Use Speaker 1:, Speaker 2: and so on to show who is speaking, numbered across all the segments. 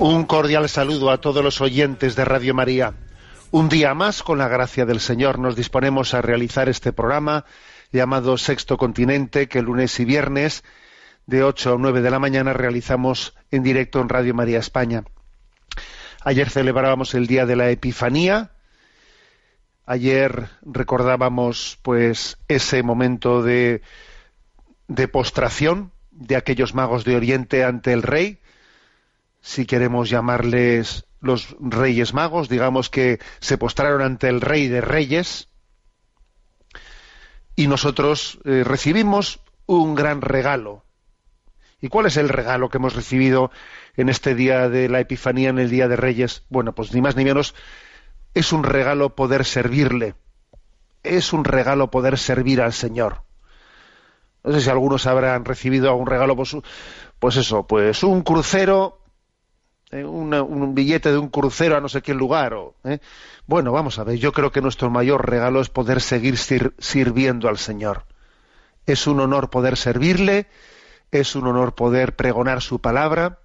Speaker 1: Un cordial saludo a todos los oyentes de Radio María. Un día más, con la gracia del Señor, nos disponemos a realizar este programa llamado Sexto Continente, que lunes y viernes, de 8 a 9 de la mañana, realizamos en directo en Radio María España. Ayer celebrábamos el Día de la Epifanía. Ayer recordábamos, pues, ese momento de, de postración de aquellos magos de Oriente ante el Rey, si queremos llamarles los reyes magos, digamos que se postraron ante el rey de reyes y nosotros eh, recibimos un gran regalo. ¿Y cuál es el regalo que hemos recibido en este día de la Epifanía, en el día de Reyes? Bueno, pues ni más ni menos es un regalo poder servirle. Es un regalo poder servir al Señor. No sé si algunos habrán recibido algún regalo, pues, pues eso, pues un crucero eh, un billete de un crucero a no sé qué lugar. O, ¿eh? Bueno, vamos a ver, yo creo que nuestro mayor regalo es poder seguir sir- sirviendo al Señor. Es un honor poder servirle, es un honor poder pregonar su palabra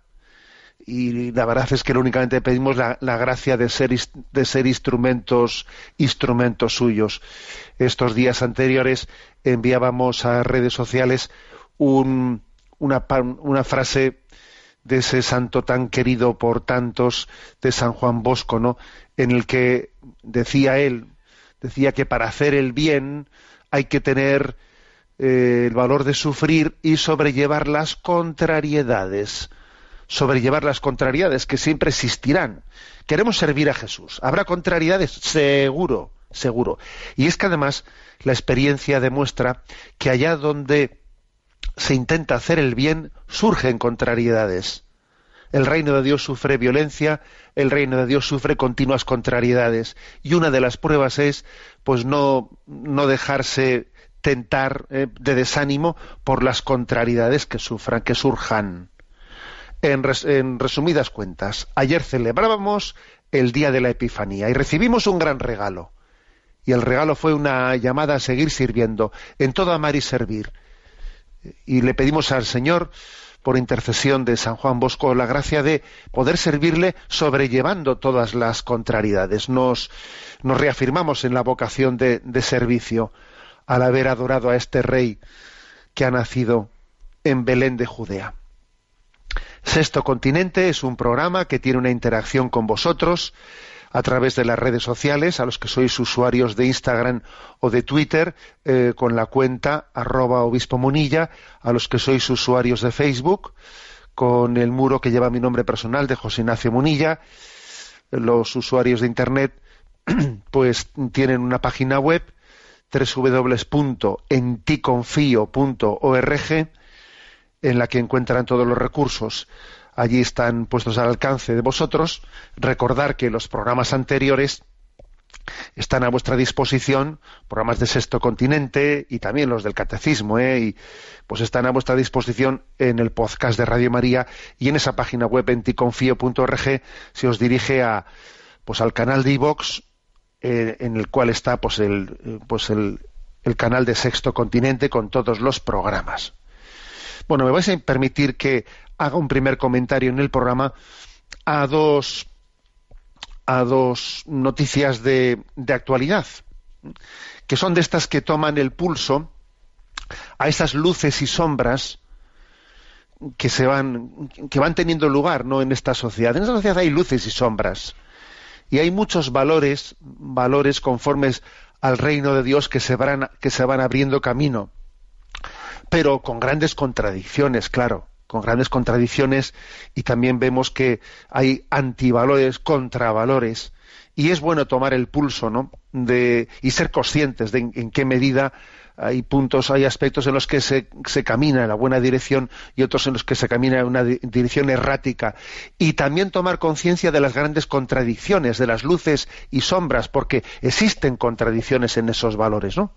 Speaker 1: y la verdad es que únicamente pedimos la, la gracia de ser, instrumentos, instrumentos suyos. Estos días anteriores enviábamos a redes sociales un- una frase de ese santo tan querido por tantos de San Juan Bosco, ¿no? En el que decía él, decía que para hacer el bien hay que tener eh, el valor de sufrir y sobrellevar las contrariedades, sobrellevar las contrariedades que siempre existirán. Queremos servir a Jesús. ¿Habrá contrariedades? Seguro, seguro. Y es que además la experiencia demuestra que allá donde se intenta hacer el bien, surgen contrariedades. El reino de Dios sufre violencia, el reino de Dios sufre continuas contrariedades. Y una de las pruebas es, pues, no, no dejarse tentar eh, de desánimo por las contrariedades que sufran, que surjan. En, en resumidas cuentas, ayer celebrábamos el día de la Epifanía y recibimos un gran regalo. Y el regalo fue una llamada a seguir sirviendo, en todo amar y servir y le pedimos al Señor, por intercesión de San Juan Bosco, la gracia de poder servirle sobrellevando todas las contrariedades. Nos, nos reafirmamos en la vocación de, de servicio al haber adorado a este rey que ha nacido en Belén de Judea. Sexto Continente es un programa que tiene una interacción con vosotros a través de las redes sociales, a los que sois usuarios de Instagram o de Twitter, eh, con la cuenta arroba obispo munilla, a los que sois usuarios de Facebook, con el muro que lleva mi nombre personal de José Ignacio Munilla, los usuarios de Internet, pues tienen una página web www.enticonfio.org en la que encuentran todos los recursos. Allí están puestos al alcance de vosotros. Recordar que los programas anteriores están a vuestra disposición, programas de Sexto Continente y también los del Catecismo, ¿eh? y pues están a vuestra disposición en el podcast de Radio María y en esa página web enticonfio.org se os dirige a pues al canal de iVox eh, en el cual está pues el pues el, el canal de Sexto Continente con todos los programas. Bueno, me vais a permitir que haga un primer comentario en el programa a dos a dos noticias de, de actualidad, que son de estas que toman el pulso a esas luces y sombras que se van que van teniendo lugar no en esta sociedad. En esta sociedad hay luces y sombras Y hay muchos valores, valores conformes al reino de Dios que se van, que se van abriendo camino, pero con grandes contradicciones, claro, con grandes contradicciones y también vemos que hay antivalores, contravalores y es bueno tomar el pulso, ¿no? De, y ser conscientes de en qué medida hay puntos, hay aspectos en los que se, se, camina en la buena dirección y otros en los que se camina en una di dirección errática. Y también tomar conciencia de las grandes contradicciones, de las luces y sombras, porque existen contradicciones en esos valores, ¿no?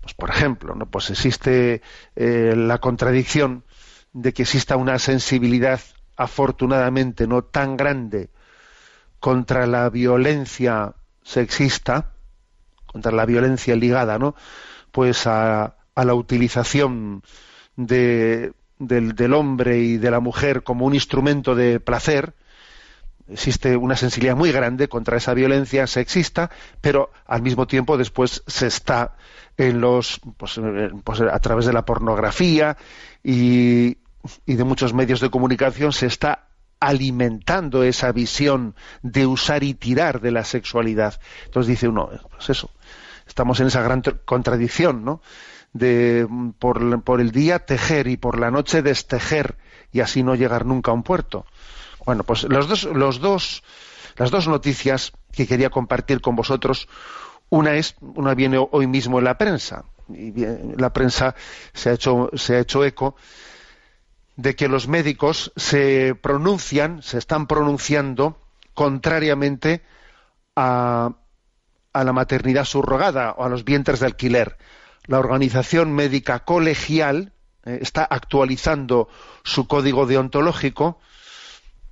Speaker 1: Pues por ejemplo, ¿no? Pues existe eh, la contradicción de que exista una sensibilidad afortunadamente no tan grande contra la violencia sexista, contra la violencia ligada, ¿no? Pues a, la utilización de, del, del, hombre y de la mujer como un instrumento de placer. Existe una sensibilidad muy grande contra esa violencia sexista, pero al mismo tiempo después se está en los, pues, pues a través de la pornografía y, y de muchos medios de comunicación se está alimentando esa visión de usar y tirar de la sexualidad. Entonces dice uno, pues eso, estamos en esa gran contradicción, ¿no? De por, por, el día tejer y por la noche destejer y así no llegar nunca a un puerto. Bueno, pues los dos, los dos, las dos noticias que quería compartir con vosotros, una es, una viene hoy mismo en la prensa y la prensa se ha hecho, se ha hecho eco de que los médicos se pronuncian, se están pronunciando contrariamente a, la maternidad subrogada o a los vientres de alquiler. La Organización Médica Colegial eh, está actualizando su código deontológico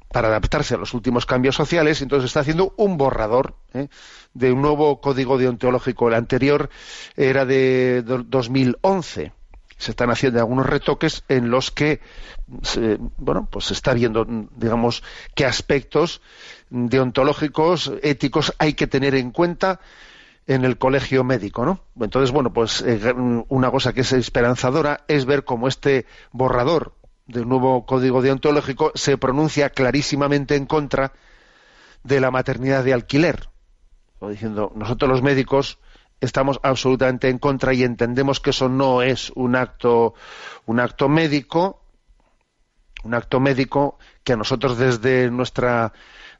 Speaker 1: para adaptarse a los últimos cambios sociales, entonces está haciendo un borrador eh, de un nuevo código deontológico. El anterior era de 2011 se están haciendo algunos retoques en los que se, bueno pues se está viendo digamos qué aspectos deontológicos éticos hay que tener en cuenta en el colegio médico, ¿no? Entonces, bueno, pues eh, una cosa que es esperanzadora es ver cómo este borrador del nuevo código deontológico se pronuncia clarísimamente en contra de la maternidad de alquiler. Diciendo, nosotros los médicos estamos absolutamente en contra y entendemos que eso no es un acto un acto médico un acto médico que a nosotros desde nuestra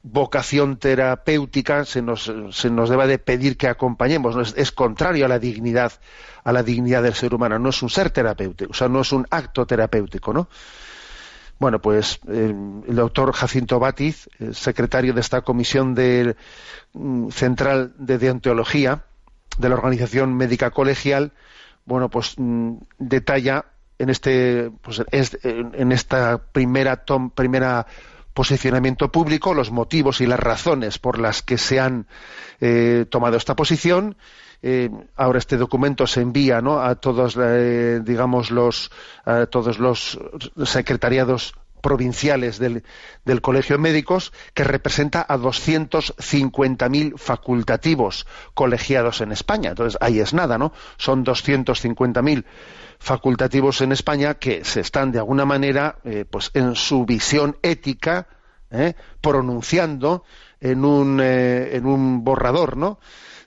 Speaker 1: vocación terapéutica se nos, se nos debe de pedir que acompañemos. Es, contrario a la dignidad a la dignidad del ser humano. No es un ser terapéutico o sea no es un acto terapéutico no bueno, pues eh, el doctor Jacinto Batiz, secretario de esta comisión de, mm, central de deontología, de la Organización Médica Colegial, bueno, pues mm, detalla en este, pues, es, en esta primera tom, primera posicionamiento público los motivos y las razones por las que se han eh, tomado esta posición. Eh, ahora este documento se envía ¿no? a todos, eh, digamos, los, a todos los secretariados provinciales del, del, Colegio de Médicos, que representa a 250.000 facultativos colegiados en España. Entonces, ahí es nada, ¿no? Son 250.000 facultativos en España que se están, de alguna manera, eh, pues en su visión ética, eh, pronunciando en un, eh, en un borrador, ¿no?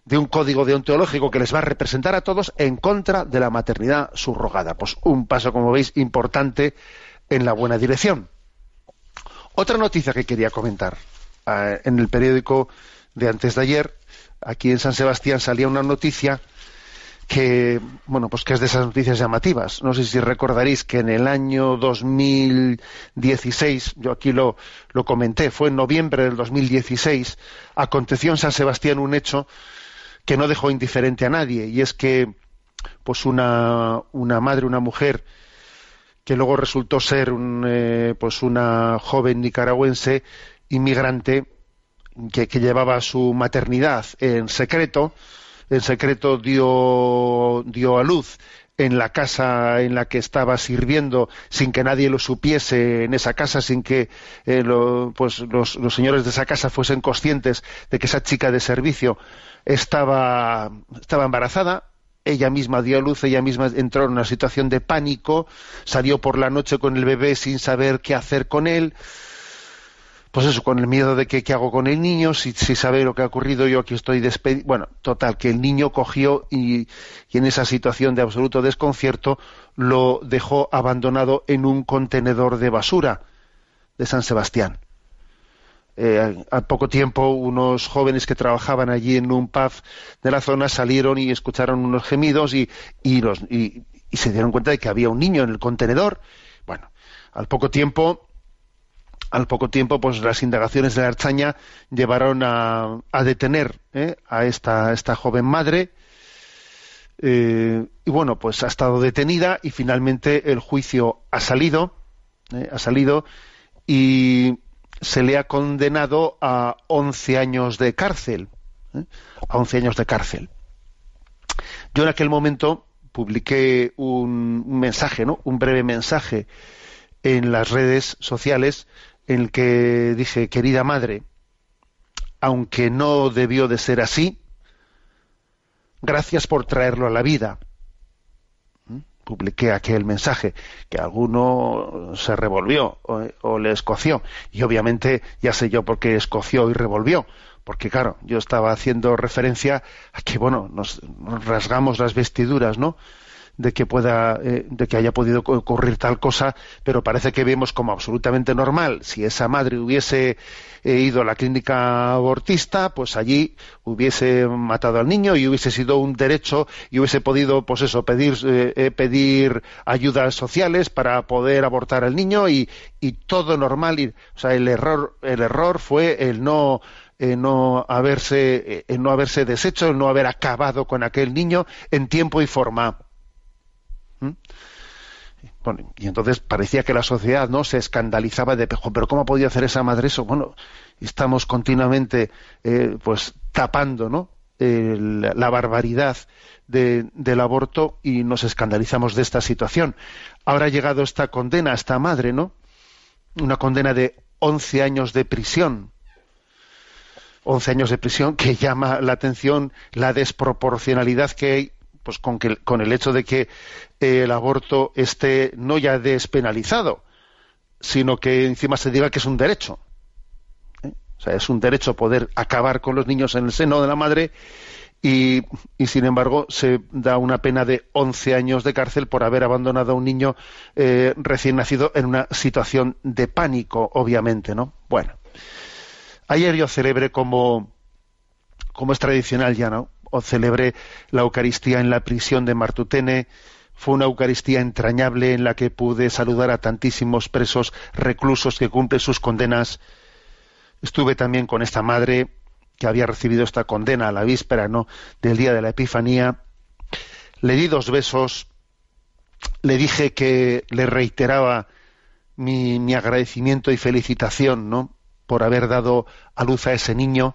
Speaker 1: de un código deontológico que les va a representar a todos en contra de la maternidad subrogada. Pues un paso, como veis, importante en la buena dirección. Otra noticia que quería comentar. Uh, en el periódico de antes de ayer, aquí en San Sebastián salía una noticia que, bueno, pues que es de esas noticias llamativas. No sé si recordaréis que en el año 2016, yo aquí lo, lo comenté, fue en noviembre del 2016, aconteció en San Sebastián un hecho que no dejó indiferente a nadie, y es que, pues una, una madre, una mujer, que luego resultó ser un, eh, pues una joven nicaragüense inmigrante que, llevaba su maternidad en secreto, en secreto dio, dio a luz en la casa en la que estaba sirviendo sin que nadie lo supiese en esa casa, sin que eh, pues los, los, señores de esa casa fuesen conscientes de que esa chica de servicio estaba, estaba embarazada, ella misma dio a luz, ella misma entró en una situación de pánico, salió por la noche con el bebé sin saber qué hacer con él. pues eso, con el miedo de que qué hago con el niño, si, si sabe lo que ha ocurrido, yo aquí estoy despedido. Bueno, total, que el niño cogió y, y, en esa situación de absoluto desconcierto lo dejó abandonado en un contenedor de basura de San Sebastián. Eh, al poco tiempo, unos jóvenes que trabajaban allí en un pub de la zona salieron y escucharon unos gemidos y, y, los, y se dieron cuenta de que había un niño en el contenedor. Bueno, al poco tiempo al poco tiempo, pues las indagaciones de la Archaña llevaron a, a detener ¿eh? a esta, esta, joven madre. Eh, y bueno, pues ha estado detenida y finalmente el juicio ha salido, ¿eh? ha salido y se le ha condenado a 11 años de cárcel, a 11 años de cárcel. Yo en aquel momento publiqué un, un mensaje, ¿no? Un breve mensaje en las redes sociales en el que dije, querida madre, aunque no debió de ser así, gracias por traerlo a la vida. Publiqué aquel mensaje que alguno se revolvió o, le escoció. Y obviamente ya sé yo por qué escoció y revolvió. Porque claro, yo estaba haciendo referencia a que, bueno, nos rasgamos las vestiduras, ¿no? De que pueda eh, de que haya podido ocurrir tal cosa pero parece que vemos como absolutamente normal si esa madre hubiese eh, ido a la clínica abortista pues allí hubiese matado al niño y hubiese sido un derecho y hubiese podido pues eso pedir eh, pedir ayudas sociales para poder abortar al niño y, y todo normal y, o sea el error el error fue el no eh, no haberse eh, no haberse deshecho, el no haber acabado con aquel niño en tiempo y forma. ¿Mm? Y entonces parecía que la sociedad no se escandalizaba de pero cómo podía hacer esa madre eso bueno estamos continuamente eh, pues tapando no la barbaridad de, del aborto y nos escandalizamos de esta situación. Ahora ha llegado esta condena a esta madre no una condena de 11 años de prisión. 11 años de prisión que llama la atención la desproporcionalidad que hay pues con, que, con el hecho de que eh, el aborto esté no ya despenalizado, sino que encima se diga que es un derecho. ¿eh? O sea, es un derecho poder acabar con los niños en el seno de la madre y, y, sin embargo se da una pena de 11 años de cárcel por haber abandonado a un niño eh, recién nacido en una situación de pánico, obviamente, ¿no? Bueno, ayer yo celebré como, como es tradicional ya, ¿no? O celebré la Eucaristía en la prisión de Martutene. Fue una Eucaristía entrañable en la que pude saludar a tantísimos presos reclusos que cumplen sus condenas. Estuve también con esta madre que había recibido esta condena a la víspera ¿no? del día de la Epifanía. Le di dos besos, le dije que le reiteraba mi, mi agradecimiento y felicitación ¿no? por haber dado a luz a ese niño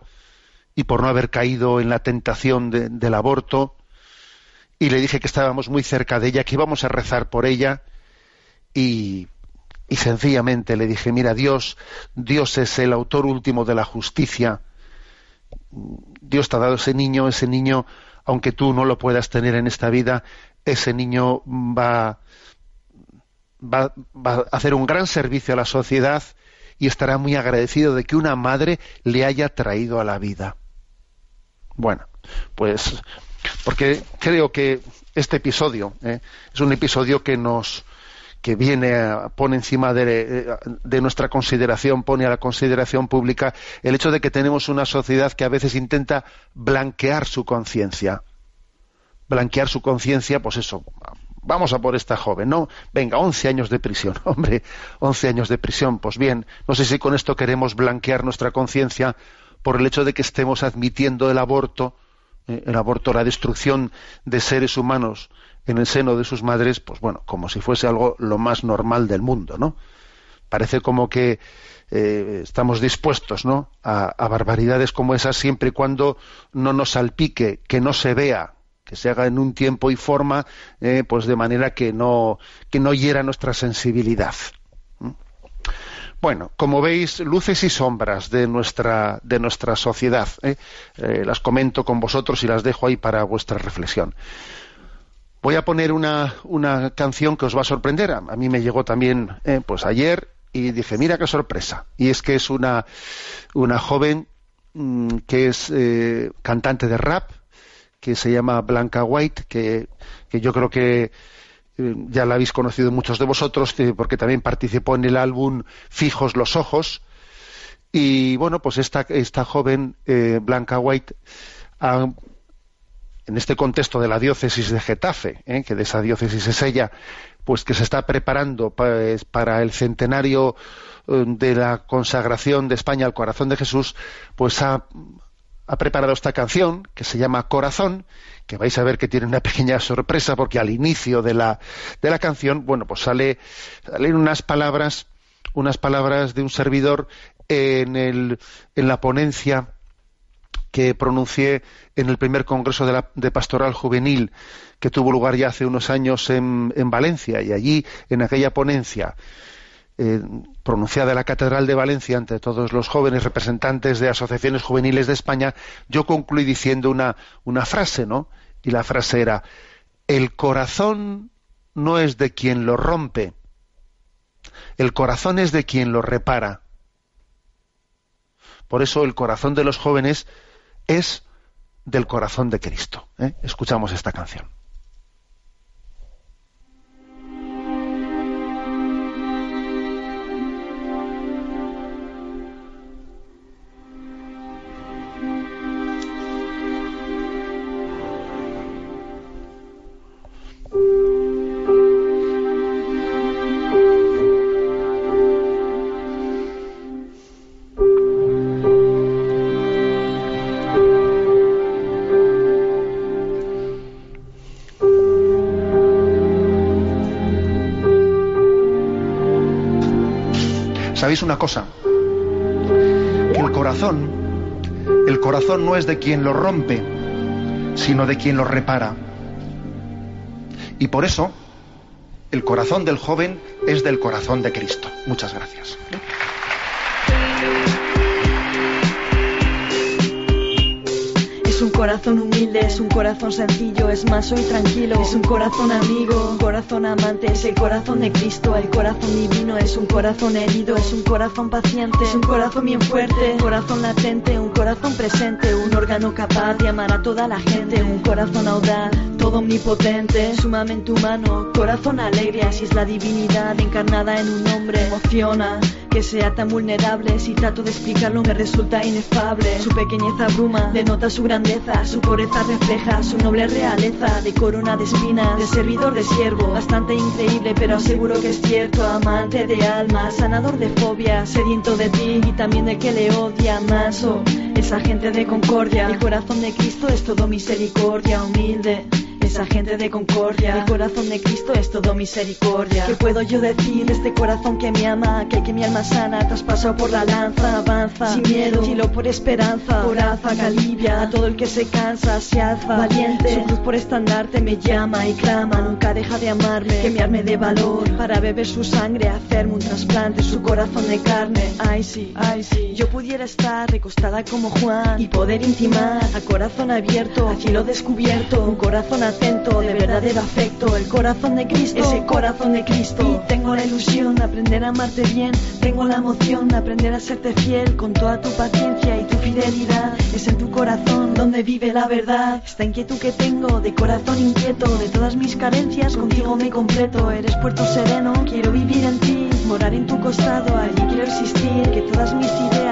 Speaker 1: y por no haber caído en la tentación de, del aborto. Y le dije que estábamos muy cerca de ella, que íbamos a rezar por ella. Y, sencillamente le dije, mira, Dios, Dios es el autor último de la justicia. Dios te ha dado ese niño, ese niño, aunque tú no lo puedas tener en esta vida, ese niño va a hacer un gran servicio a la sociedad y estará muy agradecido de que una madre le haya traído a la vida. Bueno, pues porque creo que este episodio ¿eh? es un episodio que nos que viene pone encima de, de, nuestra consideración, pone a la consideración pública el hecho de que tenemos una sociedad que a veces intenta blanquear su conciencia. Blanquear su conciencia, pues eso, vamos a por esta joven, ¿no? Venga, 11 años de prisión, hombre, 11 años de prisión, pues bien, no sé si con esto queremos blanquear nuestra conciencia por el hecho de que estemos admitiendo el aborto, eh, el aborto, la destrucción de seres humanos en el seno de sus madres, pues bueno, como si fuese algo lo más normal del mundo, ¿no? Parece como que eh, estamos dispuestos, ¿no? A, barbaridades como esas siempre y cuando no nos salpique, que no se vea, que se haga en un tiempo y forma, eh, pues de manera que no que no hiera nuestra sensibilidad. Bueno, como veis, luces y sombras de nuestra, de nuestra sociedad. ¿eh? Eh, las comento con vosotros y las dejo ahí para vuestra reflexión. Voy a poner una, una canción que os va a sorprender. A, mí me llegó también, eh, pues ayer, y dije, mira qué sorpresa. Y es que es una, una joven mm, que es eh, cantante de rap, que se llama Blanca White, que, que yo creo que ya la habéis conocido muchos de vosotros, que- porque también participó en el álbum Fijos los Ojos. Y bueno, pues esta, esta joven, eh, Blanca White, en este contexto de la diócesis de Getafe, ¿eh? que de esa diócesis es ella, pues que se está preparando pues, para el centenario eh, de la consagración de España al corazón de Jesús, pues ha preparado esta canción que se llama Corazón, que vais a ver que tiene una pequeña sorpresa porque al inicio de la, de la canción, bueno, pues sale, salen unas palabras, unas palabras de un servidor en, el, en la ponencia que pronuncié en el primer congreso de, la, de pastoral juvenil que tuvo lugar ya hace unos años en, en Valencia. Y allí en aquella ponencia eh, pronunciada en la Catedral de Valencia ante todos los jóvenes representantes de asociaciones juveniles de España, yo concluí diciendo una, una frase, ¿no? Y la frase era, el corazón no es de quien lo rompe, el corazón es de quien lo repara. Por eso el corazón de los jóvenes es del corazón de Cristo. ¿eh? Escuchamos esta canción. ¿Sabéis una cosa? Que el corazón, el corazón no es de quien lo rompe, sino de quien lo repara. Y por eso, el corazón del joven es del corazón de Cristo. Muchas gracias.
Speaker 2: Corazón humilde, es un corazón sencillo, es más soy tranquilo, es un corazón amigo, un corazón amante, es el corazón de Cristo, el corazón divino, es un corazón herido, es un corazón paciente, es un corazón bien fuerte, un corazón latente, un corazón presente, un órgano capaz de amar a toda la gente, un corazón audaz, todo omnipotente, sumamente humano, corazón alegre, así es la divinidad encarnada en un hombre, emociona que sea tan vulnerable, si trato de explicarlo me resulta inefable, su pequeñez abruma, denota su grandeza, su pureza refleja su noble realeza, de corona de espinas, de servidor de siervo, bastante increíble pero aseguro que es cierto, amante de alma, sanador de fobia, sediento de ti y también de que le odia, manso, esa gente de concordia, el corazón de Cristo es todo misericordia, humilde. Esa gente de concordia, el corazón de Cristo es todo misericordia. ¿Qué puedo yo decir de este corazón que me ama? Que, que mi alma sana, traspasado por la lanza, avanza, sin miedo, filo por esperanza, coraza que alivia a todo el que se cansa, se alza, valiente, su cruz por estandarte me llama y clama, nunca deja de amarme, que me arme de valor, para beber su sangre, hacerme un trasplante, su corazón de carne, ay sí, ay sí, yo pudiera estar recostada como Juan y poder intimar a corazón abierto, a cielo descubierto, un corazón de verdadero afecto, el corazón de Cristo, ese corazón de Cristo. Y tengo la ilusión de aprender a amarte bien, tengo la emoción de aprender a serte fiel con toda tu paciencia y tu fidelidad. Es en tu corazón donde vive la verdad. Esta inquietud que tengo de corazón inquieto, de todas mis carencias, contigo me completo. Eres puerto sereno, quiero vivir en ti, morar en tu costado, allí quiero existir. Que todas mis ideas,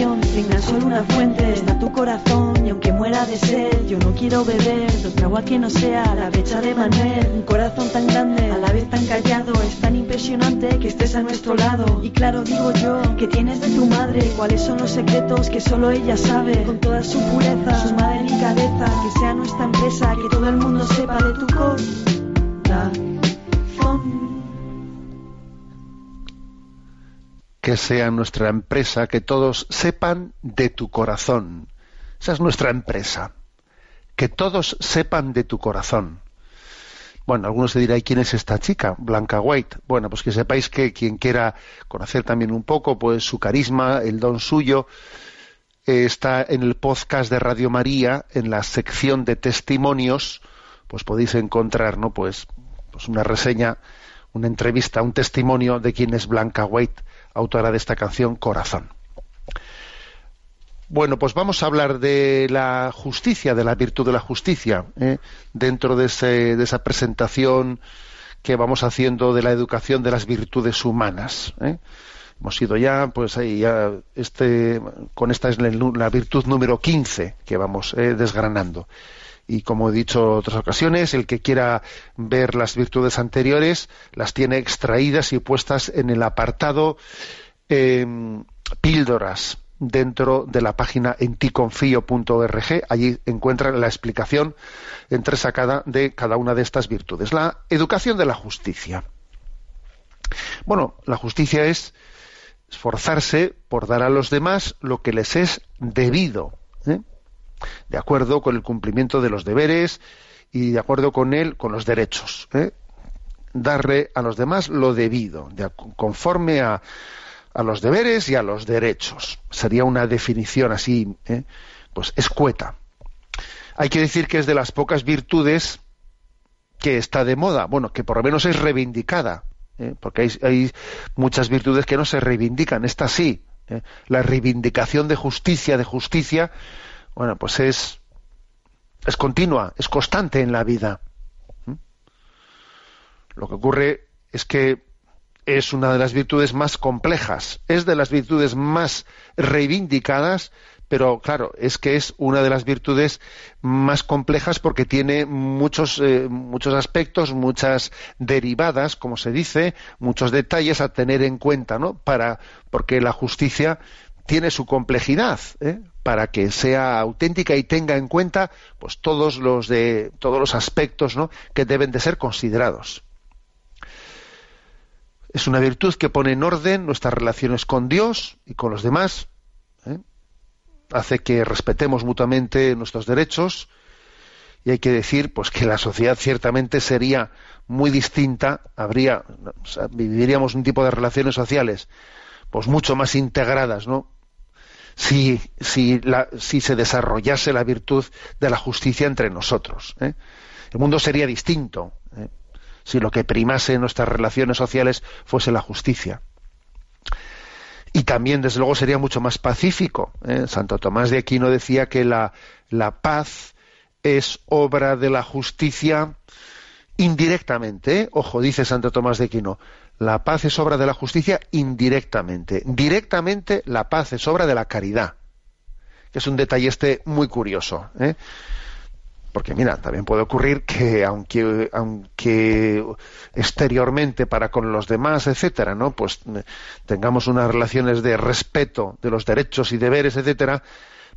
Speaker 2: inspiración solo una fuente, está tu corazón. Y aunque muera de sed, yo no quiero beber de otra agua que no sea la brecha de Manuel. Un corazón tan grande, a la vez tan callado, es tan impresionante que estés a nuestro lado. Y claro, digo yo, que tienes de tu madre, cuáles son los secretos que solo ella sabe, con toda su pureza, su madre delicadeza, que sea nuestra empresa, que todo el mundo sepa de tu corazón.
Speaker 1: Que sea nuestra empresa, que todos sepan de tu corazón. Esa es nuestra empresa. Que todos sepan de tu corazón. Bueno, algunos se dirán, ¿y quién es esta chica? Blanca White. Bueno, pues que sepáis que quien quiera conocer también un poco, pues su carisma, el don suyo, eh, está en el podcast de Radio María, en la sección de testimonios, pues podéis encontrar, ¿no? Pues, pues una reseña, una entrevista, un testimonio de quién es Blanca White, autora de esta canción Corazón. Bueno, pues vamos a hablar de la justicia, de la virtud de la justicia, ¿eh? dentro de, ese- de esa presentación que vamos haciendo de la educación de las virtudes humanas. ¿eh? Hemos ido ya, pues ahí ya, este, con esta es la, virtud número 15 que vamos eh, desgranando. Y como he dicho en otras ocasiones, el que quiera ver las virtudes anteriores las tiene extraídas y puestas en el apartado eh, píldoras dentro de la página enticonfío.org. Allí encuentran la explicación entresacada de cada una de estas virtudes. La educación de la justicia. Bueno, la justicia es esforzarse por dar a los demás lo que les es debido, ¿eh? De acuerdo con el cumplimiento de los deberes y de acuerdo con él, con los derechos. ¿eh? Darle a los demás lo debido, conforme a, a los deberes y a los derechos. Sería una definición así, ¿eh? pues escueta. Hay que decir que es de las pocas virtudes que está de moda, bueno, que por lo menos es reivindicada, ¿eh? porque hay, muchas virtudes que no se reivindican, esta sí. La reivindicación de justicia, de justicia, bueno, pues es, es continua, es constante en la vida. ¿Mm? Lo que ocurre es que es una de las virtudes más complejas, es de las virtudes más reivindicadas, pero claro, es que es una de las virtudes más complejas porque tiene muchos, eh, muchos aspectos, muchas derivadas, como se dice, muchos detalles a tener en cuenta, ¿no? Para, porque la justicia tiene su complejidad, ¿eh? para que sea auténtica y tenga en cuenta pues todos los de todos los aspectos ¿no? que deben de ser considerados. Es una virtud que pone en orden nuestras relaciones con Dios y con los demás. ¿eh? Hace que respetemos mutuamente nuestros derechos. Y hay que decir pues que la sociedad ciertamente sería muy distinta, habría, viviríamos un tipo de relaciones sociales pues mucho más integradas, ¿no? Si, si, la- si se desarrollase la virtud de la justicia entre nosotros. ¿eh? El mundo sería distinto. ¿eh? si lo que primase en nuestras relaciones sociales fuese la justicia. Y también, desde luego, sería mucho más pacífico. ¿eh? Santo Tomás de Aquino decía que la, la paz es obra de la justicia indirectamente. Ojo, dice Santo Tomás de Aquino, la paz es obra de la justicia indirectamente. Directamente, la paz es obra de la caridad. Que es un detalle este muy curioso. ¿eh? Porque mira, también puede ocurrir que aunque, aunque exteriormente para con los demás, etcétera, ¿no? Pues eh, tengamos unas relaciones de respeto de los derechos y deberes, etcétera,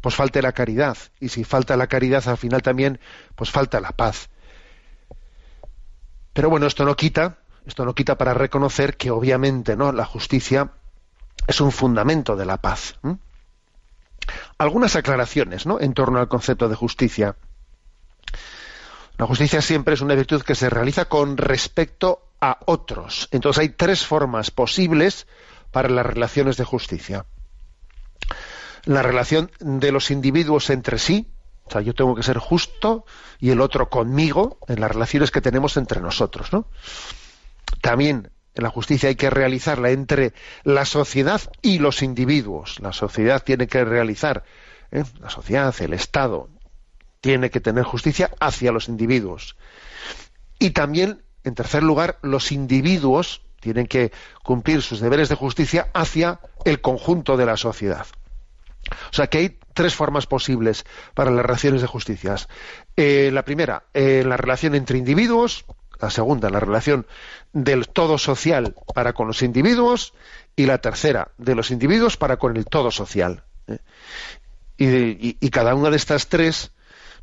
Speaker 1: pues falte la caridad. Y si falta la caridad, al final también, pues falta la paz. Pero bueno, esto no quita, esto no quita para reconocer que obviamente, ¿no? La justicia es un fundamento de la paz. Algunas aclaraciones, ¿no? En torno al concepto de justicia. La justicia siempre es una virtud que se realiza con respecto a otros. Entonces hay tres formas posibles para las relaciones de justicia. La relación de los individuos entre sí, o sea, yo tengo que ser justo y el otro conmigo en las relaciones que tenemos entre nosotros, ¿no? También la justicia hay que realizarla entre la sociedad y los individuos. La sociedad tiene que realizar, ¿eh? la sociedad, el Estado, tiene que tener justicia hacia los individuos. Y también, en tercer lugar, los individuos tienen que cumplir sus deberes de justicia hacia el conjunto de la sociedad. O sea que hay tres formas posibles para las relaciones de justicia. Eh, la primera, eh, la relación entre individuos. La segunda, la relación del todo social para con los individuos. Y la tercera, de los individuos para con el todo social. ¿eh? Y, y- y cada una de estas tres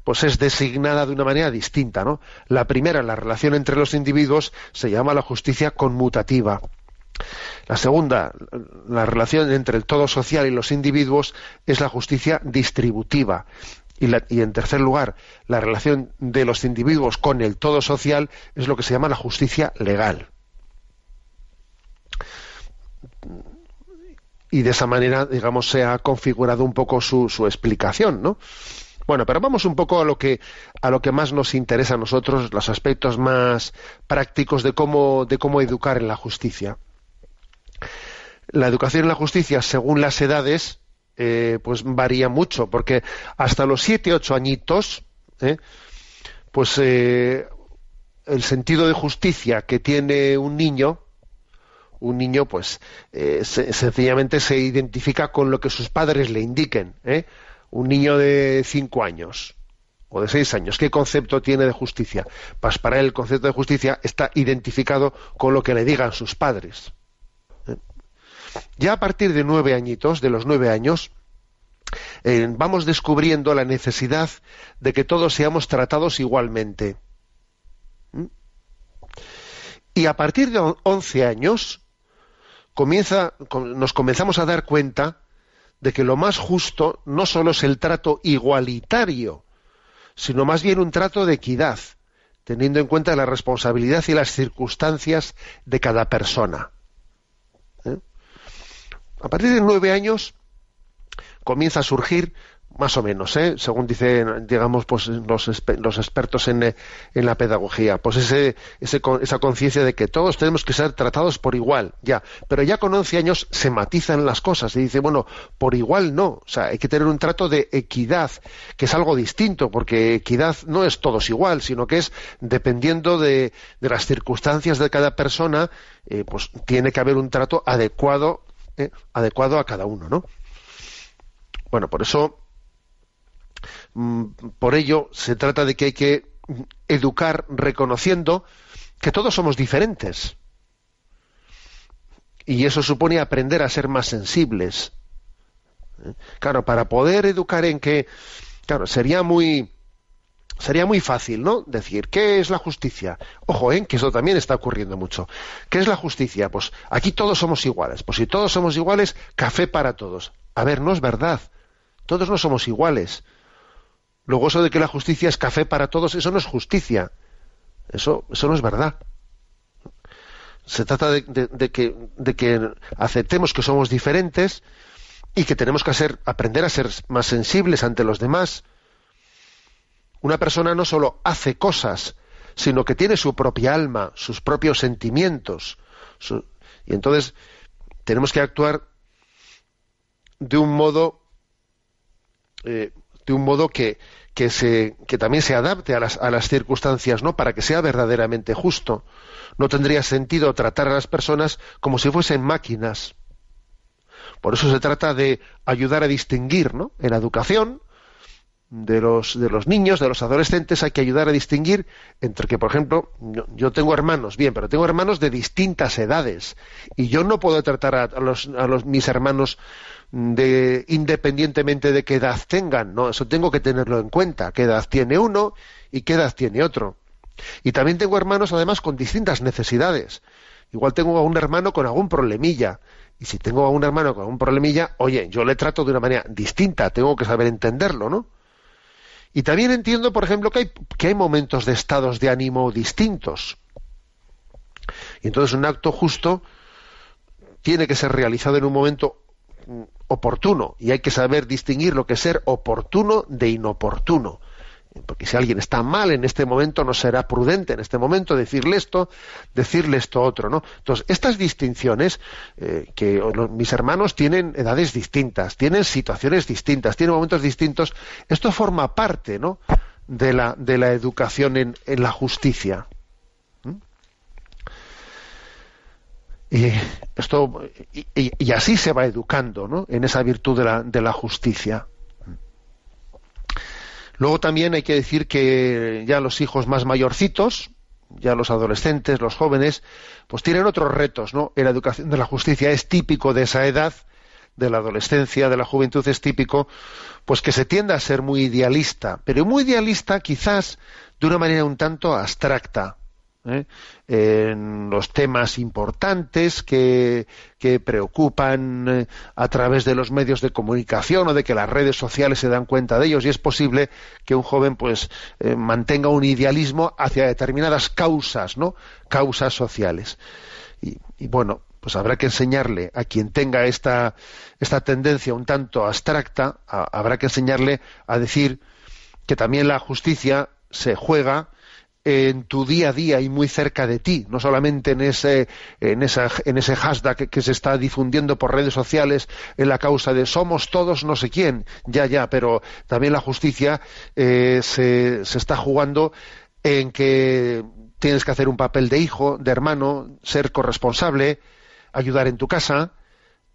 Speaker 1: pues es designada de una manera distinta, ¿no? La primera, la relación entre los individuos, se llama la justicia conmutativa. La segunda, la relación entre el todo social y los individuos, es la justicia distributiva. Y, en tercer lugar, la relación de los individuos con el todo social es lo que se llama la justicia legal. Y de esa manera, digamos, se ha configurado un poco su, su explicación, ¿no? Bueno, pero vamos un poco a lo que a lo que más nos interesa a nosotros, los aspectos más prácticos de cómo de cómo educar en la justicia. La educación en la justicia, según las edades, eh, pues varía mucho, porque hasta los siete, ocho añitos, eh, pues eh, el sentido de justicia que tiene un niño, un niño, pues se- sencillamente se identifica con lo que sus padres le indiquen. Un niño de cinco años o de seis años, ¿qué concepto tiene de justicia? Pues para él el concepto de justicia está identificado con lo que le digan sus padres. Ya a partir de nueve añitos, de los nueve años, eh, vamos descubriendo la necesidad de que todos seamos tratados igualmente. ¿Mm? Y a partir de on- 11 años nos comenzamos a dar cuenta de que lo más justo no solo es el trato igualitario, sino más bien un trato de equidad, teniendo en cuenta la responsabilidad y las circunstancias de cada persona. A partir de nueve años comienza a surgir más o menos, ¿eh? según dicen, digamos, pues los, los expertos en, eh, en la pedagogía, pues ese, ese esa conciencia de que todos tenemos que ser tratados por igual, ya. Pero ya con 11 años se matizan las cosas y dice, bueno, por igual no, o sea, hay que tener un trato de equidad, que es algo distinto, porque equidad no es todos igual, sino que es dependiendo de, de las circunstancias de cada persona, eh, pues tiene que haber un trato adecuado, eh, adecuado a cada uno, ¿no? Bueno, por eso, mm, por ello, se trata de que hay que educar reconociendo que todos somos diferentes. Y eso supone aprender a ser más sensibles. ¿Eh? Claro, para poder educar en que, claro, sería muy, sería muy fácil, ¿no? Decir, ¿qué es la justicia? Ojo, ¿eh? que eso también está ocurriendo mucho. ¿Qué es la justicia? Pues aquí todos somos iguales. Pues si todos somos iguales, café para todos. A ver, no es verdad. Todos no somos iguales. Luego eso de que la justicia es café para todos, eso no es justicia. Eso, eso no es verdad. Se trata de, que, de que aceptemos que somos diferentes y que tenemos que aprender a ser más sensibles ante los demás. Una persona no solo hace cosas, sino que tiene su propia alma, sus propios sentimientos. y entonces tenemos que actuar de un modo eh, de un modo que, que, se, que también se adapte a las, a las circunstancias, ¿no? Para que sea verdaderamente justo. No tendría sentido tratar a las personas como si fuesen máquinas. Por eso se trata de ayudar a distinguir, ¿no? En la educación de los, de los niños, de los adolescentes, hay que ayudar a distinguir entre que, por ejemplo, yo, tengo hermanos, bien, pero tengo hermanos de distintas edades. Y yo no puedo tratar a, a los, a los, mis hermanos de, independientemente de qué edad tengan, ¿no? Eso tengo que tenerlo en cuenta, qué edad tiene uno y qué edad tiene otro. Y también tengo hermanos, además, con distintas necesidades. Igual tengo a un hermano con algún problemilla. Y si tengo a un hermano con algún problemilla, oye, yo le trato de una manera distinta, tengo que saber entenderlo, ¿no? Y también entiendo, por ejemplo, que hay, que hay momentos de estados de ánimo distintos. Y entonces un acto justo tiene que ser realizado en un momento mm, oportuno y hay que saber distinguir lo que es ser oportuno de inoportuno. Porque si alguien está mal en este momento, no será prudente en este momento decirle esto, decirle esto otro, ¿no? Entonces, estas distinciones, eh, que mis hermanos tienen edades distintas, tienen situaciones distintas, tienen momentos distintos, esto forma parte, ¿no? De la, de la educación en, en la justicia. ¿Mm? Y esto y así se va educando, ¿no? En esa virtud de la, de la justicia. Luego también hay que decir que ya los hijos más mayorcitos, ya los adolescentes, los jóvenes, pues tienen otros retos, ¿no? En la educación de la justicia es típico de esa edad, de la adolescencia, de la juventud, es típico, pues que se tienda a ser muy idealista, pero muy idealista quizás de una manera un tanto abstracta. ¿Eh? en los temas importantes que, que preocupan eh, a través de los medios de comunicación o de que las redes sociales se dan cuenta de ellos y es posible que un joven pues eh, mantenga un idealismo hacia determinadas causas, ¿no? Causas sociales. Y, bueno, pues habrá que enseñarle a quien tenga esta, esta tendencia un tanto abstracta, habrá que enseñarle a decir que también la justicia se juega en tu día a día y muy cerca de ti, no solamente en ese, en esa, en ese hashtag que, se está difundiendo por redes sociales en la causa de somos todos no sé quién, ya, ya, pero también la justicia eh, se, se está jugando en que tienes que hacer un papel de hijo, de hermano, ser corresponsable, ayudar en tu casa,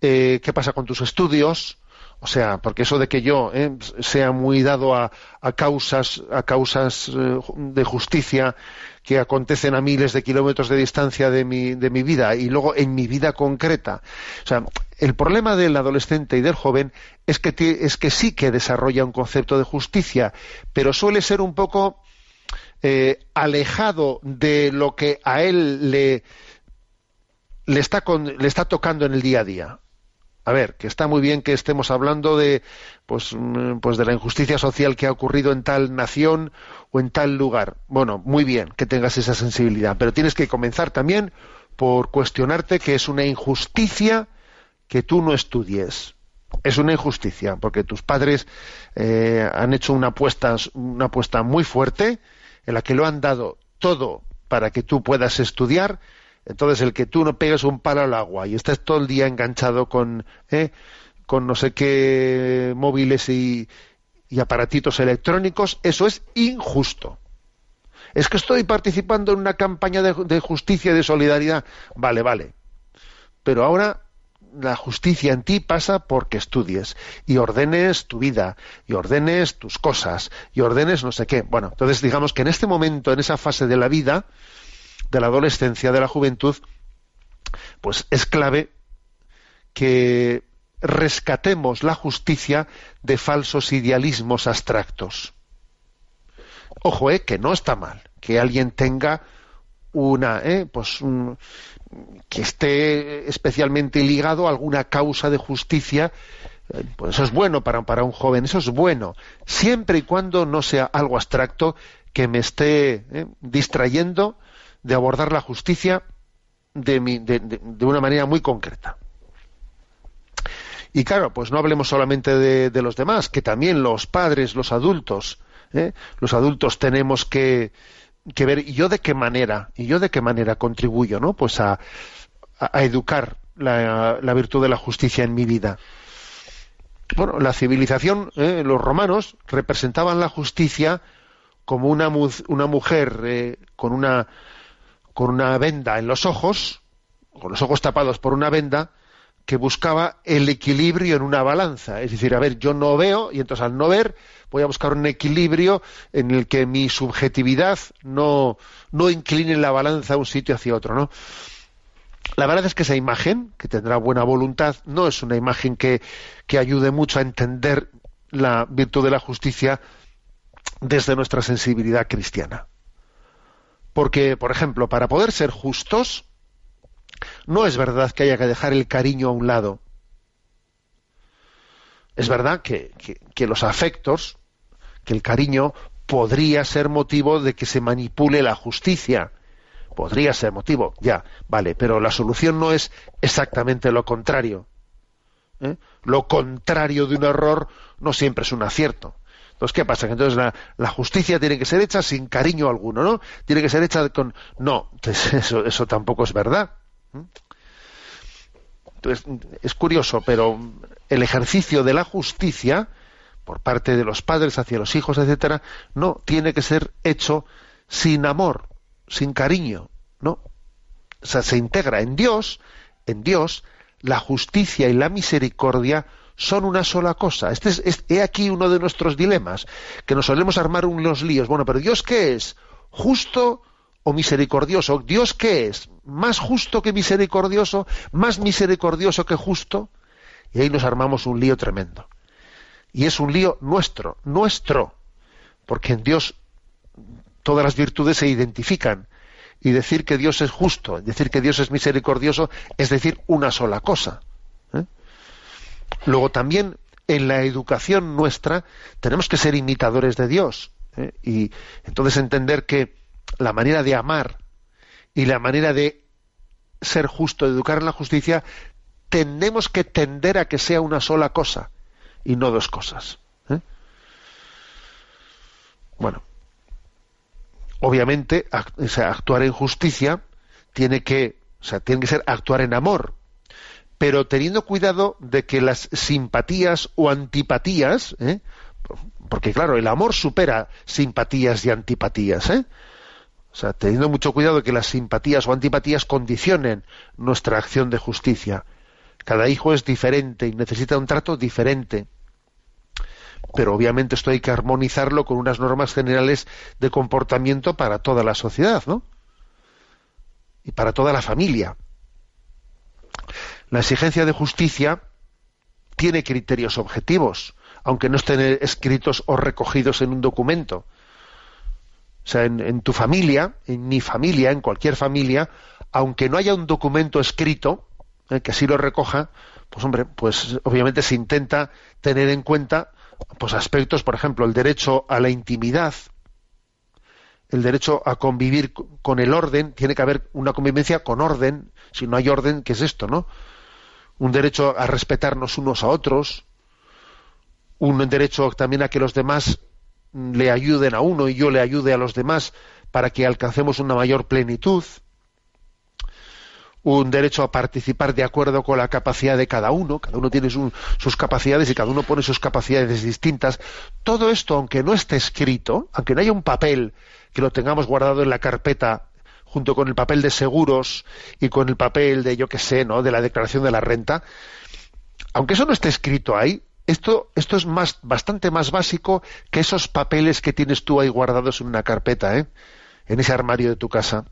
Speaker 1: eh, qué pasa con tus estudios, o sea, porque eso de que yo eh, sea muy dado a, causas, a causas eh, de justicia que acontecen a miles de kilómetros de distancia de mi, de mi vida y luego en mi vida concreta. O sea, el problema del adolescente y del joven es que, es que sí que desarrolla un concepto de justicia, pero suele ser un poco eh, alejado de lo que a él le, le, está con, le está tocando en el día a día a ver, que está muy bien que estemos hablando de, pues, pues de la injusticia social que ha ocurrido en tal nación o en tal lugar. Bueno, muy bien que tengas esa sensibilidad, pero tienes que comenzar también por cuestionarte que es una injusticia que tú no estudies. Es una injusticia, porque tus padres eh, han hecho una apuesta, una apuesta muy fuerte en la que lo han dado todo para que tú puedas estudiar entonces, el que tú no pegues un palo al agua y estés todo el día enganchado con, ¿eh? con no sé qué móviles y, y aparatitos electrónicos, eso es injusto. Es que estoy participando en una campaña de, de justicia y de solidaridad. Vale, vale. Pero ahora la justicia en ti pasa porque estudies y ordenes tu vida y ordenes tus cosas y ordenes no sé qué. Bueno, entonces digamos que en este momento, en esa fase de la vida, de la adolescencia, de la juventud, pues es clave que rescatemos la justicia de falsos idealismos abstractos. Ojo, eh, que no está mal que alguien tenga una, eh, pues un, que esté especialmente ligado a alguna causa de justicia, eh, pues eso es bueno para, para un joven, eso es bueno, siempre y cuando no sea algo abstracto que me esté eh, distrayendo de abordar la justicia de, mi, de, de, una manera muy concreta. Y claro, pues no hablemos solamente de, los demás, que también los padres, los adultos, ¿eh? los adultos tenemos que, ver y yo de qué manera, y yo de qué manera contribuyo, ¿no? Pues a, a educar la, la, virtud de la justicia en mi vida. Bueno, la civilización, ¿eh? los romanos representaban la justicia como una, una mujer eh, con una con una venda en los ojos, con los ojos tapados por una venda, que buscaba el equilibrio en una balanza. Es decir, a ver, yo no veo y entonces al no ver voy a buscar un equilibrio en el que mi subjetividad no, no incline la balanza a un sitio hacia otro, ¿no? La verdad es que esa imagen, que tendrá buena voluntad, no es una imagen que, que ayude mucho a entender la virtud de la justicia desde nuestra sensibilidad cristiana. Porque, por ejemplo, para poder ser justos, no es verdad que haya que dejar el cariño a un lado. Es verdad que, los afectos, que el cariño podría ser motivo de que se manipule la justicia. Podría ser motivo, ya, vale, pero la solución no es exactamente lo contrario. ¿Eh? Lo contrario de un error no siempre es un acierto. Entonces, ¿qué pasa? Que entonces la, justicia tiene que ser hecha sin cariño alguno, ¿no? Tiene que ser hecha con... No, eso, eso tampoco es verdad. Entonces, es curioso, pero el ejercicio de la justicia por parte de los padres hacia los hijos, etcétera, no tiene que ser hecho sin amor, sin cariño, ¿no? O sea, se integra en Dios, en Dios, la justicia y la misericordia son una sola cosa. Este es, he aquí uno de nuestros dilemas, que nos solemos armar unos líos. Bueno, pero Dios qué es? ¿Justo o misericordioso? ¿Dios qué es? ¿Más justo que misericordioso? ¿Más misericordioso que justo? Y ahí nos armamos un lío tremendo. Y es un lío nuestro, nuestro, porque en Dios todas las virtudes se identifican. Y decir que Dios es justo, decir que Dios es misericordioso, es decir una sola cosa. Luego también en la educación nuestra tenemos que ser imitadores de Dios ¿eh? y entonces entender que la manera de amar y la manera de ser justo, de educar en la justicia, tenemos que tender a que sea una sola cosa y no dos cosas. ¿eh? Bueno, obviamente, actuar en justicia tiene que, o sea, tiene que ser actuar en amor, pero teniendo cuidado de que las simpatías o antipatías, ¿eh? porque claro, el amor supera simpatías y antipatías, ¿eh? O sea, teniendo mucho cuidado de que las simpatías o antipatías condicionen nuestra acción de justicia. Cada hijo es diferente y necesita un trato diferente. Pero obviamente esto hay que armonizarlo con unas normas generales de comportamiento para toda la sociedad, ¿no? Y para toda la familia. La exigencia de justicia tiene criterios objetivos, aunque no estén escritos o recogidos en un documento. O sea, en, tu familia, en mi familia, en cualquier familia, aunque no haya un documento escrito eh, que así lo recoja, pues hombre, pues obviamente se intenta tener en cuenta pues aspectos, por ejemplo, el derecho a la intimidad, el derecho a convivir con el orden, tiene que haber una convivencia con orden, si no hay orden, ¿qué es esto, no? Un derecho a respetarnos unos a otros, un derecho también a que los demás le ayuden a uno y yo le ayude a los demás para que alcancemos una mayor plenitud, un derecho a participar de acuerdo con la capacidad de cada uno, cada uno tiene su- sus capacidades y cada uno pone sus capacidades distintas. Todo esto, aunque no esté escrito, aunque no haya un papel que lo tengamos guardado en la carpeta junto con el papel de seguros y con el papel de yo qué sé, ¿no? de la declaración de la renta, aunque eso no esté escrito ahí, esto, esto es más, bastante más básico que esos papeles que tienes tú ahí guardados en una carpeta, ¿eh? en ese armario de tu casa.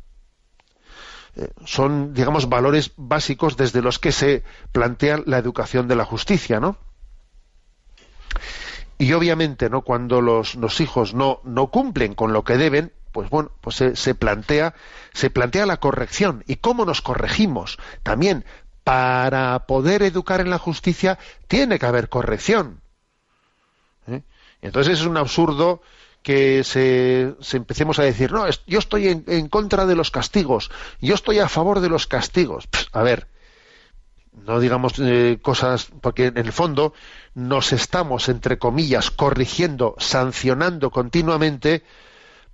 Speaker 1: Eh, Son, digamos, valores básicos desde los que se plantea la educación de la justicia, ¿no? Y obviamente, ¿no? Cuando los, los hijos no, no cumplen con lo que deben, pues bueno, pues se, plantea, se plantea la corrección. ¿Y cómo nos corregimos? También, para poder educar en la justicia, tiene que haber corrección. ¿eh? Entonces es un absurdo que se, empecemos a decir, no, yo estoy en, contra de los castigos, yo estoy a favor de los castigos. A ver, no digamos eh, cosas, porque en el fondo nos estamos, entre comillas, corrigiendo, sancionando continuamente,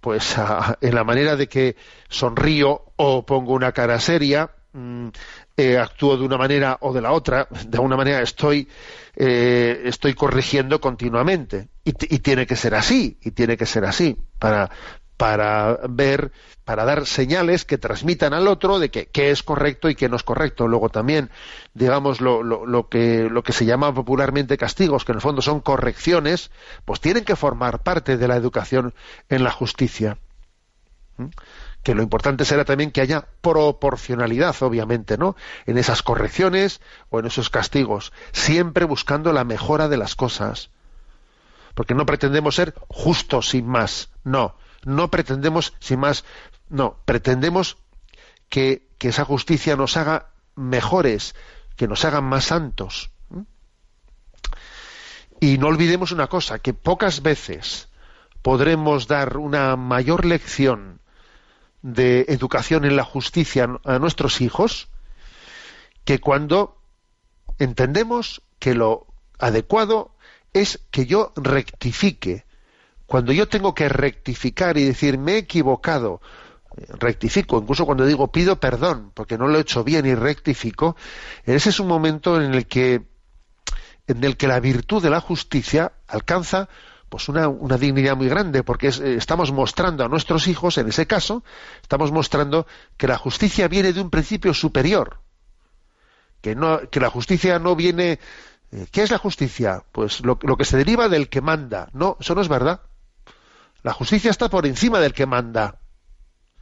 Speaker 1: pues en la manera de que sonrío o pongo una cara seria, mm, eh, actúo de una manera o de la otra, de alguna manera estoy, eh, estoy corrigiendo continuamente. Y, y tiene que ser así, y tiene que ser así, para, para ver, para dar señales que transmitan al otro de que qué es correcto y qué no es correcto. Luego también, digamos, lo, lo, lo que, lo que se llama popularmente castigos, que en el fondo son correcciones, pues tienen que formar parte de la educación en la justicia. ¿Mm? que lo importante será también que haya proporcionalidad, obviamente, ¿no? En esas correcciones o en esos castigos, siempre buscando la mejora de las cosas. Porque no pretendemos ser justos sin más, no, no pretendemos sin más, no, pretendemos que, que esa justicia nos haga mejores, que nos hagan más santos. Y no olvidemos una cosa, que pocas veces podremos dar una mayor lección de educación en la justicia a nuestros hijos que cuando entendemos que lo adecuado es que yo rectifique. Cuando yo tengo que rectificar y decir me he equivocado, rectifico, incluso cuando digo pido perdón porque no lo he hecho bien y rectifico, ese es un momento en el que en el que la virtud de la justicia alcanza pues una, una dignidad muy grande, porque eh, estamos mostrando a nuestros hijos, en ese caso, estamos mostrando que la justicia viene de un principio superior, que, no, que la justicia no viene... eh, ¿Qué es la justicia? Pues lo, lo que se deriva del que manda. No, eso no es verdad. La justicia está por encima del que manda.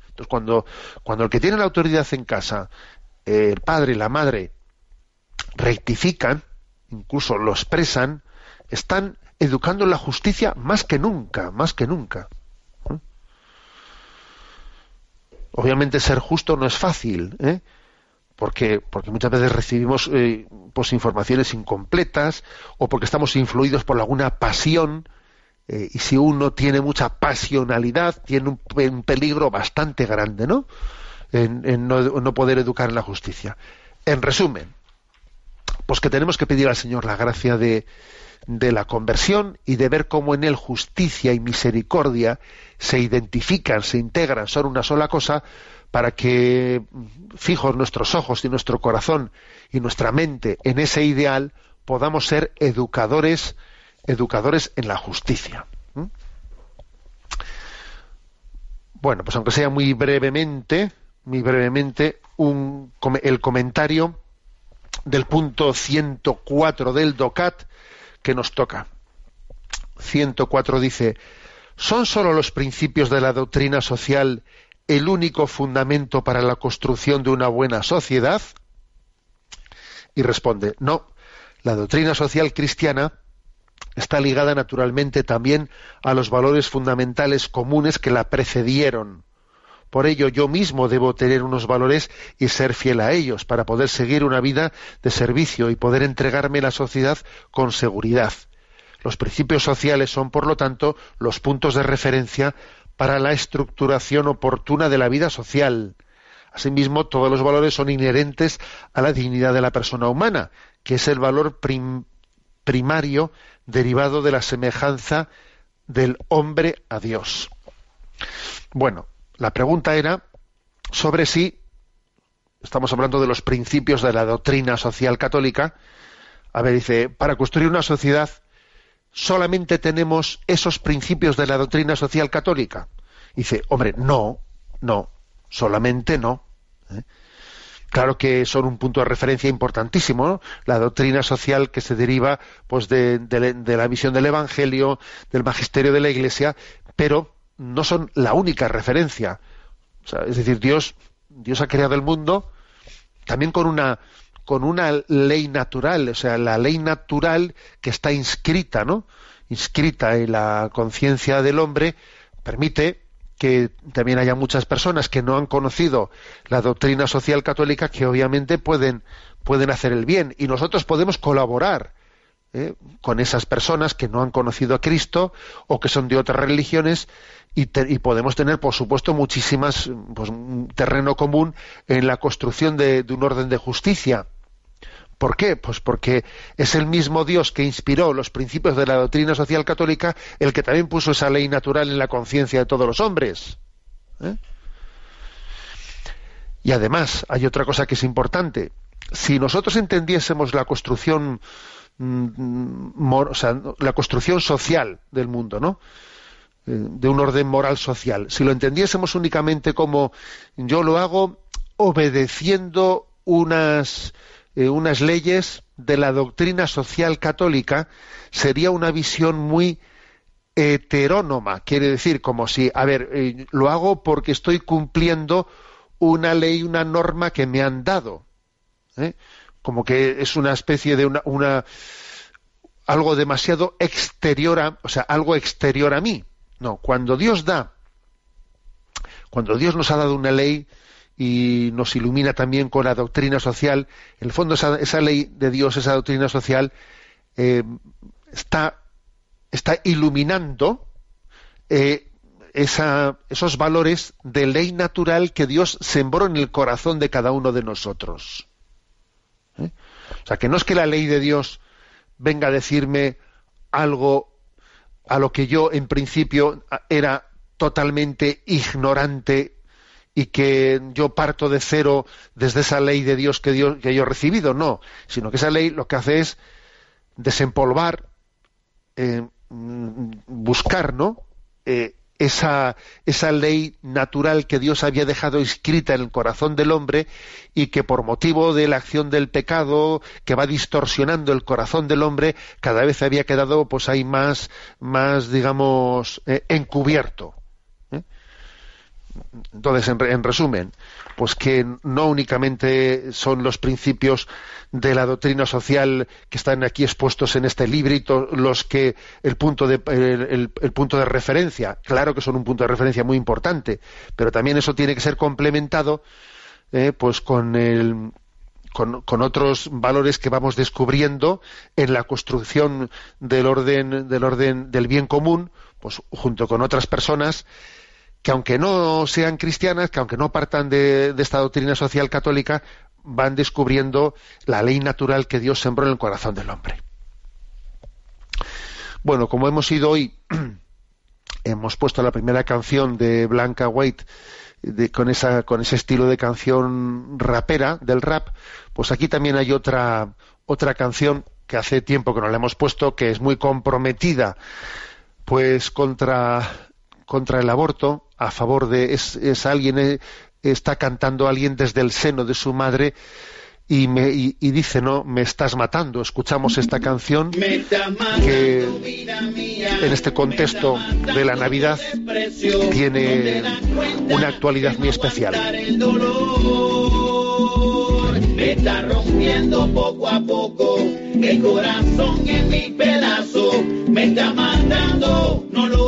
Speaker 1: Entonces, cuando, cuando el que tiene la autoridad en casa, eh, el padre y la madre, rectifican, incluso lo expresan, están educando en la justicia más que nunca, más que nunca. ¿Eh? Obviamente ser justo no es fácil, ¿eh? porque, porque muchas veces recibimos pues informaciones incompletas o porque estamos influidos por alguna pasión eh, y si uno tiene mucha pasionalidad tiene un, peligro bastante grande, ¿no? En, en no, no poder educar en la justicia. En resumen, pues que tenemos que pedir al Señor la gracia de, de la conversión y de ver cómo en él justicia y misericordia se identifican, se integran, son una sola cosa, para que fijos nuestros ojos y nuestro corazón y nuestra mente en ese ideal, podamos ser educadores, educadores en la justicia. ¿Mm? Bueno, pues aunque sea muy brevemente, muy brevemente, el comentario del punto 104 del DOCAT que nos toca. 104 dice, ¿son sólo los principios de la doctrina social el único fundamento para la construcción de una buena sociedad? Y responde, no, la doctrina social cristiana está ligada naturalmente también a los valores fundamentales comunes que la precedieron. Por ello yo mismo debo tener unos valores y ser fiel a ellos para poder seguir una vida de servicio y poder entregarme a la sociedad con seguridad. Los principios sociales son, por lo tanto, los puntos de referencia para la estructuración oportuna de la vida social. Asimismo, todos los valores son inherentes a la dignidad de la persona humana, que es el valor primario derivado de la semejanza del hombre a Dios. Bueno, la pregunta era sobre si, estamos hablando de los principios de la doctrina social católica, a ver, dice, para construir una sociedad solamente tenemos esos principios de la doctrina social católica. Dice, hombre, no, no, solamente no. ¿eh? Claro que son un punto de referencia importantísimo, ¿no? la doctrina social que se deriva pues de, la visión del Evangelio, del magisterio de la Iglesia, pero no son la única referencia. es decir, Dios, Dios ha creado el mundo también con una con una ley natural, o sea, la ley natural que está inscrita, ¿no? Inscrita en la conciencia del hombre, permite que también haya muchas personas que no han conocido la doctrina social católica que obviamente pueden, pueden hacer el bien y nosotros podemos colaborar ¿eh? con esas personas que no han conocido a Cristo o que son de otras religiones y, podemos tener, por supuesto, muchísimas pues, terreno común en la construcción de un orden de justicia. ¿Por qué? Pues porque es el mismo Dios que inspiró los principios de la doctrina social católica el que también puso esa ley natural en la conciencia de todos los hombres. ¿eh? Y además, hay otra cosa que es importante. Si nosotros entendiésemos la construcción, mm, la construcción social del mundo, ¿no? Eh, de un orden moral social. Si lo entendiésemos únicamente como yo lo hago obedeciendo unas eh, unas leyes de la doctrina social católica sería una visión muy heterónoma, quiere decir como si, a ver, eh, lo hago porque estoy cumpliendo una ley, una norma que me han dado, ¿eh? como que es una especie de una, una algo demasiado exterior a, o sea, algo exterior a mí. No, cuando Dios da, cuando Dios nos ha dado una ley, y nos ilumina también con la doctrina social. En el fondo, esa, ley de Dios, esa doctrina social, eh, está, está, iluminando eh, esos valores de ley natural que Dios sembró en el corazón de cada uno de nosotros. ¿Eh? O sea, que no es que la ley de Dios venga a decirme algo a lo que yo en principio era totalmente ignorante y que yo parto de cero desde esa ley de Dios que, que yo he recibido, no, sino que esa ley lo que hace es desempolvar, eh, mm, buscar, ¿no? Eh, esa, esa ley natural que Dios había dejado escrita en el corazón del hombre y que por motivo de la acción del pecado que va distorsionando el corazón del hombre cada vez había quedado pues ahí más más digamos eh, encubierto entonces, en, resumen, pues que no únicamente son los principios de la doctrina social que están aquí expuestos en este librito los que el punto de el, punto de referencia, claro que son un punto de referencia muy importante, pero también eso tiene que ser complementado eh, pues con el con, otros valores que vamos descubriendo en la construcción del orden del orden del bien común, pues junto con otras personas que aunque no sean cristianas, que aunque no partan de, esta doctrina social católica, van descubriendo la ley natural que Dios sembró en el corazón del hombre. Bueno, como hemos ido hoy, hemos puesto la primera canción de Blanca White con, esa, con ese estilo de canción rapera, del rap, pues aquí también hay otra, otra canción que hace tiempo que no la hemos puesto, que es muy comprometida pues contra, contra el aborto, a favor de es, es alguien eh, está cantando alguien desde el seno de su madre y, me, y, y dice, no, me estás matando. Escuchamos esta canción que en este contexto de la Navidad tiene una actualidad muy especial.
Speaker 3: Me está rompiendo poco a poco el corazón en mi pedazo. Me está matando, no lo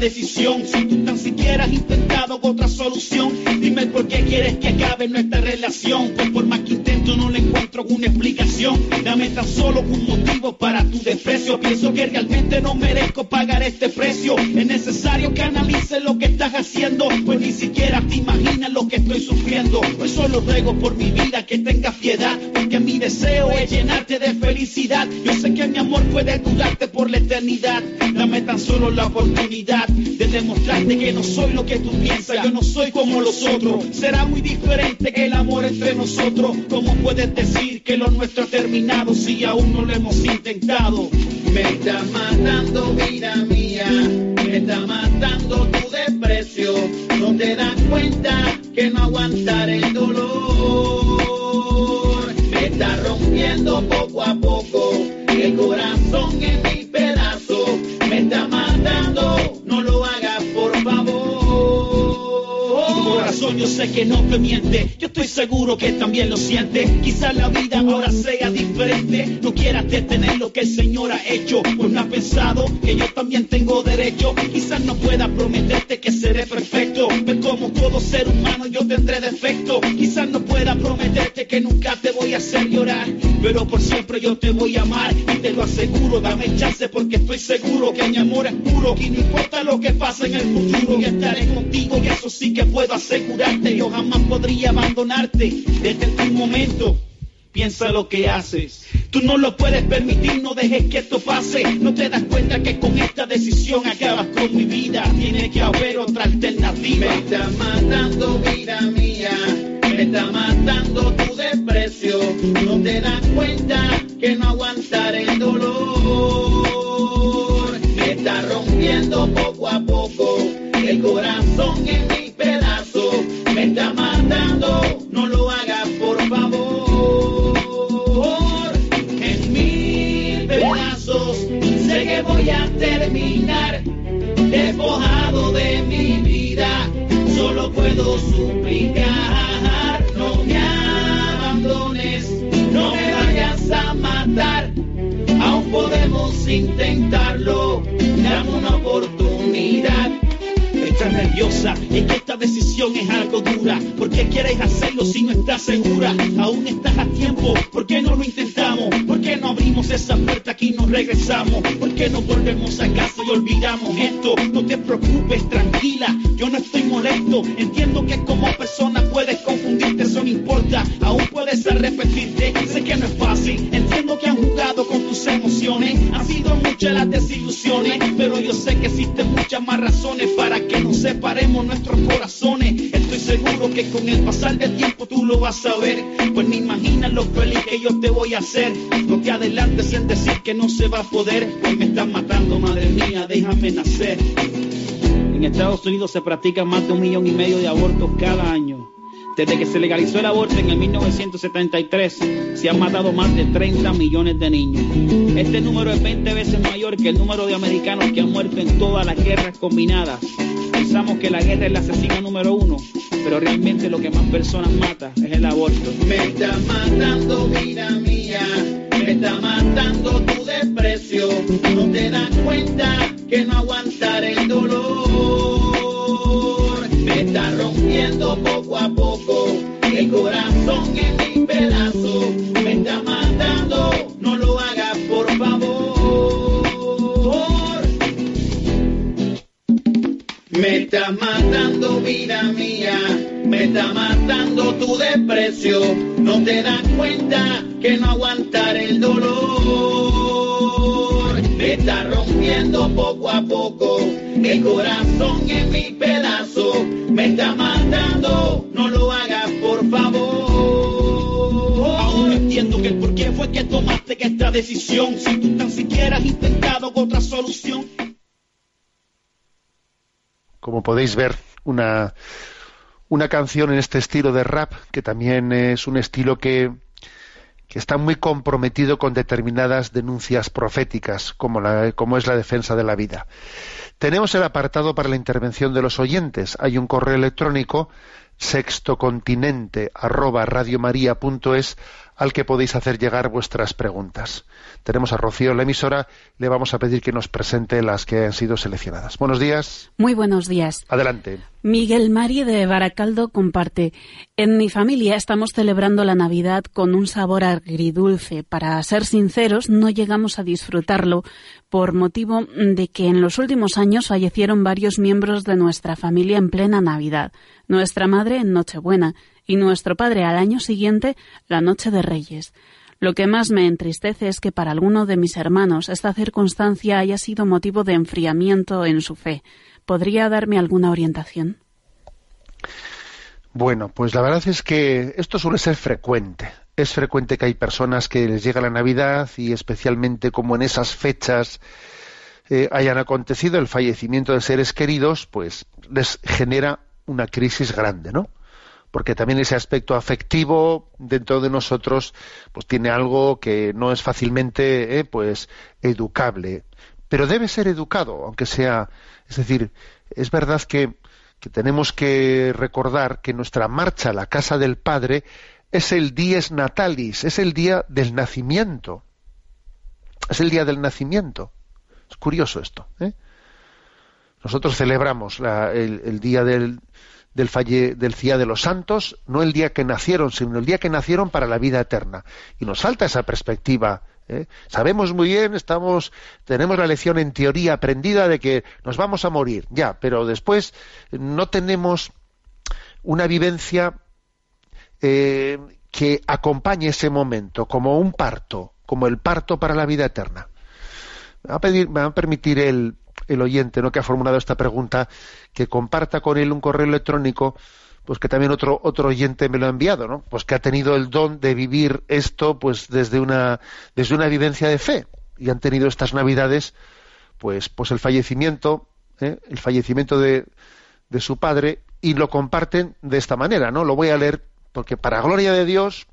Speaker 3: decisión. Si tú tan siquiera has intentado otra solución, dime por qué quieres que acabe nuestra relación. Pues encuentro una explicación. Dame tan solo un motivo para tu desprecio. Pienso que realmente no merezco pagar este precio. Es necesario que analices lo que estás haciendo, pues ni siquiera te imaginas lo que estoy sufriendo. Pues solo ruego por mi vida que tengas piedad, porque mi deseo es llenarte de felicidad. Yo sé que mi amor puede durarte por la eternidad. Dame tan solo la oportunidad de demostrarte que no soy lo que tú piensas. Yo no soy como los otros. Será muy diferente que el amor entre nosotros. ¿Cómo puedes decir que lo nuestro ha terminado si aún no lo hemos intentado? Me está matando, vida mía. Me está matando tu desprecio. No te das cuenta que no aguantar el dolor. Me está rompiendo poco a poco el corazón en mi yo sé que no te miente, yo estoy seguro que también lo siente. Quizás la vida ahora sea diferente, no quieras detener lo que el Señor ha hecho, pues no has pensado que yo también tengo derecho. Quizás no pueda prometerte que seré perfecto, pero como todo ser humano yo tendré defecto. Quizás no pueda prometerte que nunca te voy a hacer llorar, pero por siempre yo te voy a amar y te lo aseguro. Dame chance porque estoy seguro que mi amor es puro y no importa lo que pase en el futuro, yo estaré contigo y eso sí que puedo Yo jamás podría abandonarte desde un momento. Piensa lo que haces. Tú no lo puedes permitir, no dejes que esto pase. No te das cuenta que con esta decisión acabas con mi vida. Tiene que haber otra alternativa. Me está matando, vida mía. Me está matando tu desprecio. No te das cuenta que no aguantar el dolor. Me está rompiendo poco a poco el corazón en mi despojado de mi vida. Solo puedo suplicar, no me abandones, no me vayas a matar. Aún podemos intentarlo, dame una oportunidad. Estás nerviosa, es que esta decisión es algo dura. ¿Por qué quieres hacerlo si no estás segura? Aún estás a tiempo, ¿por qué no lo intentamos? ¿Por abrimos esa puerta aquí nos regresamos? ¿Por qué no volvemos a casa y olvidamos esto? No te preocupes, tranquila, yo no estoy molesto. Entiendo que como persona puedes confundirte, eso no importa. Aún puedes arrepentirte, sé que no es fácil. Entiendo que han jugado con tus emociones, han sido muchas las desilusiones, pero yo sé que existen muchas más razones para que nos separemos nuestros corazones. Estoy seguro que con el pasar del tiempo tú lo vas a ver, pues ni imaginas lo feliz que yo te voy a hacer. No te en decir que no se va a poder, pues me estás matando, madre mía, déjame nacer. En Estados Unidos se practican más de un millón y medio de abortos cada año. Desde que se legalizó el aborto en el 1973, se han matado más de 30 millones de niños. Este número es 20 veces mayor que el número de americanos que han muerto en todas las guerras combinadas. Pensamos que la guerra es la asesina número uno, pero realmente lo que más personas mata es el aborto. Me está matando, vida mía, me está matando tu desprecio. No te das cuenta que no aguantar el dolor. Me está rompiendo poco a poco el corazón en mi pedazo. Me está matando, no lo hagas por favor. Me está matando vida mía, Me está matando tu desprecio, no te das cuenta que no aguantar el dolor. Me está rompiendo poco a poco el corazón en mi pedazo. Me está matando, no lo hagas por favor.
Speaker 4: Ahora entiendo que el por qué fue que tomaste esta decisión. Si tú tan siquiera has intentado otra solución.
Speaker 1: Como podéis ver, una, una canción en este estilo de rap, que también es un estilo que, que está muy comprometido con determinadas denuncias proféticas, como, la, como es la defensa de la vida. Tenemos el apartado para la intervención de los oyentes. Hay un correo electrónico sextocontinente arroba radiomaria.es al que podéis hacer llegar vuestras preguntas. Tenemos a Rocío en la emisora, le vamos a pedir que nos presente las que han sido seleccionadas. Buenos días.
Speaker 5: Muy buenos días.
Speaker 1: Adelante.
Speaker 5: Miguel Mari de Baracaldo comparte. En mi familia estamos celebrando la Navidad con un sabor agridulce. Para ser sinceros, no llegamos a disfrutarlo por motivo de que en los últimos años fallecieron varios miembros de nuestra familia en plena Navidad. Nuestra madre en Nochebuena y nuestro padre al año siguiente la Noche de Reyes. Lo que más me entristece es que para alguno de mis hermanos esta circunstancia haya sido motivo de enfriamiento en su fe. ¿Podría darme alguna orientación?
Speaker 1: Bueno, pues la verdad es que esto suele ser frecuente. Es frecuente que hay personas que les llega la Navidad y especialmente como en esas fechas eh, hayan acontecido el fallecimiento de seres queridos, pues les genera una crisis grande, ¿no? Porque también ese aspecto afectivo dentro de nosotros, pues tiene algo que no es fácilmente, eh, pues, educable. Pero debe ser educado, aunque sea, es decir, es verdad que, tenemos que recordar que nuestra marcha a la casa del Padre es el dies natalis, es el día del nacimiento. Es el día del nacimiento. Es curioso esto. ¿eh? Nosotros celebramos la, el, el, día del, del, falle, del Día de los Santos, no el día que nacieron, sino el día que nacieron para la vida eterna. Y nos falta esa perspectiva. ¿eh? Sabemos muy bien, estamos, tenemos la lección en teoría aprendida de que nos vamos a morir, ya, pero después no tenemos una vivencia eh, que acompañe ese momento, como un parto, como el parto para la vida eterna. Me va a, pedir, me va a permitir el, el oyente ¿no? que ha formulado esta pregunta que comparta con él un correo electrónico pues que también otro otro oyente me lo ha enviado no pues que ha tenido el don de vivir esto pues desde una desde una vivencia de fe y han tenido estas navidades pues pues el fallecimiento ¿eh? el fallecimiento de, de su padre y lo comparten de esta manera no lo voy a leer porque para gloria de Dios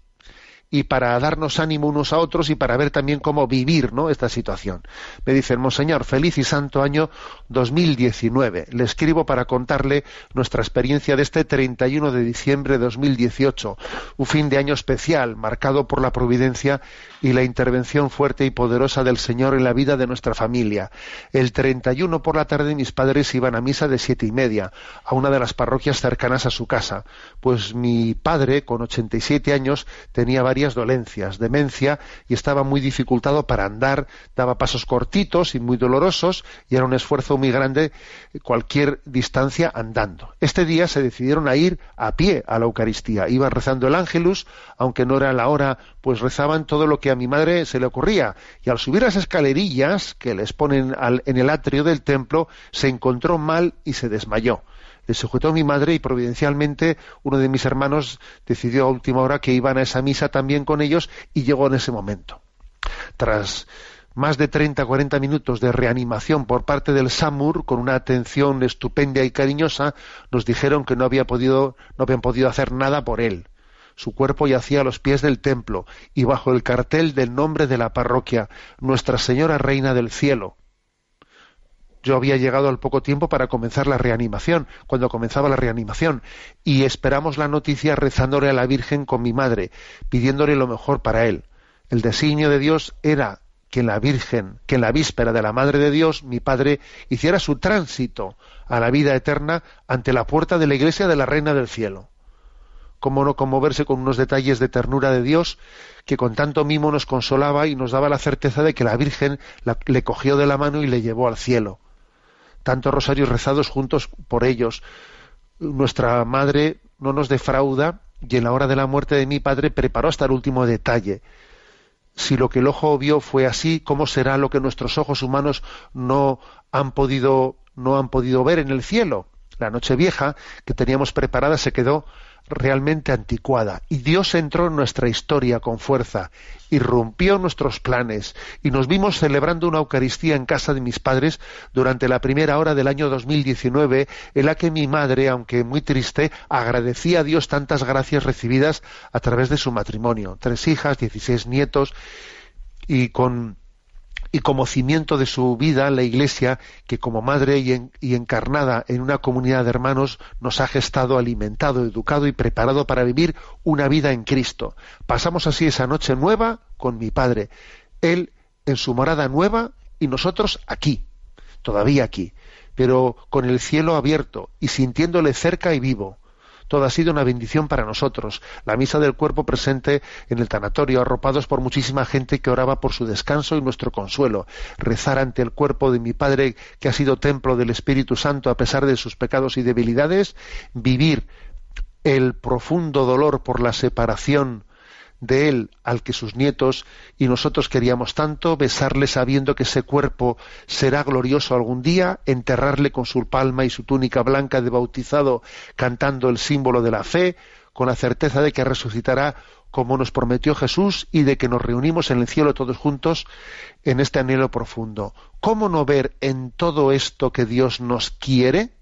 Speaker 1: y para darnos ánimo unos a otros y para ver también cómo vivir ¿no? esta situación. Me dicen, Monseñor, feliz y santo año 2019. Le escribo para contarle nuestra experiencia de este 31 de diciembre de 2018, un fin de año especial, marcado por la providencia y la intervención fuerte y poderosa del Señor en la vida de nuestra familia. El 31 por la tarde mis padres iban a misa de siete y media, a una de las parroquias cercanas a su casa, pues mi padre, con 87 años, tenía varias dolencias, demencia, y estaba muy dificultado para andar, daba pasos cortitos y muy dolorosos, y era un esfuerzo muy grande cualquier distancia andando. Este día se decidieron a ir a pie a la Eucaristía. Iban rezando el Ángelus, aunque no era la hora, pues rezaban todo lo que a mi madre se le ocurría. Y al subir las escalerillas que les ponen al, en el atrio del templo, se encontró mal y se desmayó le sujetó a mi madre y providencialmente uno de mis hermanos decidió a última hora que iban a esa misa también con ellos y llegó en ese momento. Tras más de 30 40 minutos de reanimación por parte del SAMUR con una atención estupenda y cariñosa, nos dijeron que no había podido no habían podido hacer nada por él. Su cuerpo yacía a los pies del templo y bajo el cartel del nombre de la parroquia, Nuestra Señora Reina del Cielo. Yo había llegado al poco tiempo para comenzar la reanimación, cuando comenzaba la reanimación, y esperamos la noticia rezándole a la Virgen con mi madre, pidiéndole lo mejor para él. El designio de Dios era que la Virgen, que en la víspera de la Madre de Dios, mi padre, hiciera su tránsito a la vida eterna ante la puerta de la iglesia de la Reina del Cielo. Cómo no conmoverse con unos detalles de ternura de Dios que con tanto mimo nos consolaba y nos daba la certeza de que la Virgen le cogió de la mano y le llevó al cielo tantos rosarios rezados juntos por ellos. Nuestra madre no nos defrauda y en la hora de la muerte de mi padre preparó hasta el último detalle. Si lo que el ojo vio fue así, ¿cómo será lo que nuestros ojos humanos no han podido, no han podido ver en el cielo? La noche vieja que teníamos preparada se quedó realmente anticuada. Y Dios entró en nuestra historia con fuerza, irrumpió nuestros planes y nos vimos celebrando una Eucaristía en casa de mis padres durante la primera hora del año 2019 en la que mi madre, aunque muy triste, agradecía a Dios tantas gracias recibidas a través de su matrimonio, tres hijas, dieciséis nietos y con y como cimiento de su vida la Iglesia, que como madre y, encarnada en una comunidad de hermanos nos ha gestado, alimentado, educado y preparado para vivir una vida en Cristo. Pasamos así esa noche nueva con mi Padre, Él en su morada nueva y nosotros aquí, todavía aquí, pero con el cielo abierto y sintiéndole cerca y vivo todo ha sido una bendición para nosotros. La misa del cuerpo presente en el tanatorio, arropados por muchísima gente que oraba por su descanso y nuestro consuelo. Rezar ante el cuerpo de mi Padre, que ha sido templo del Espíritu Santo a pesar de sus pecados y debilidades. Vivir el profundo dolor por la separación de él al que sus nietos y nosotros queríamos tanto, besarle sabiendo que ese cuerpo será glorioso algún día, enterrarle con su palma y su túnica blanca de bautizado, cantando el símbolo de la fe, con la certeza de que resucitará como nos prometió Jesús y de que nos reunimos en el cielo todos juntos en este anhelo profundo. ¿Cómo no ver en todo esto que Dios nos quiere?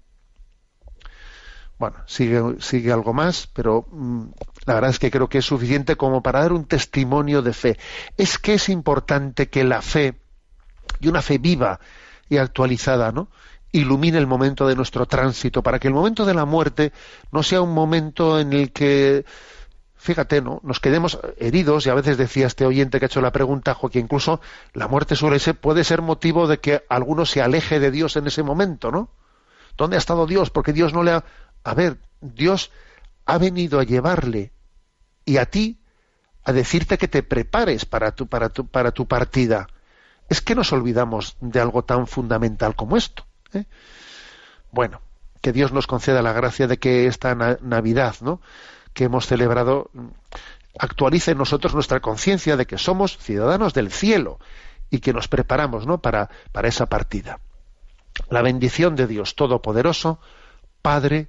Speaker 1: Bueno, sigue, sigue algo más, pero mm, la verdad es que creo que es suficiente como para dar un testimonio de fe. Es que es importante que la fe, y una fe viva y actualizada, ¿no? ilumine el momento de nuestro tránsito, para que el momento de la muerte no sea un momento en el que, fíjate, ¿no? nos quedemos heridos, y a veces decía este oyente que ha hecho la pregunta, que incluso la muerte suele ser, puede ser motivo de que alguno se aleje de Dios en ese momento, ¿no? ¿Dónde ha estado Dios? Porque Dios no le ha... A ver, Dios ha venido a llevarle y a ti a decirte que te prepares para tu, para tu, para tu partida. Es que nos olvidamos de algo tan fundamental como esto. ¿eh? Bueno, que Dios nos conceda la gracia de que esta Navidad, ¿no? que hemos celebrado, actualice en nosotros nuestra conciencia de que somos ciudadanos del cielo y que nos preparamos ¿no? para, para esa partida. La bendición de Dios Todopoderoso, Padre,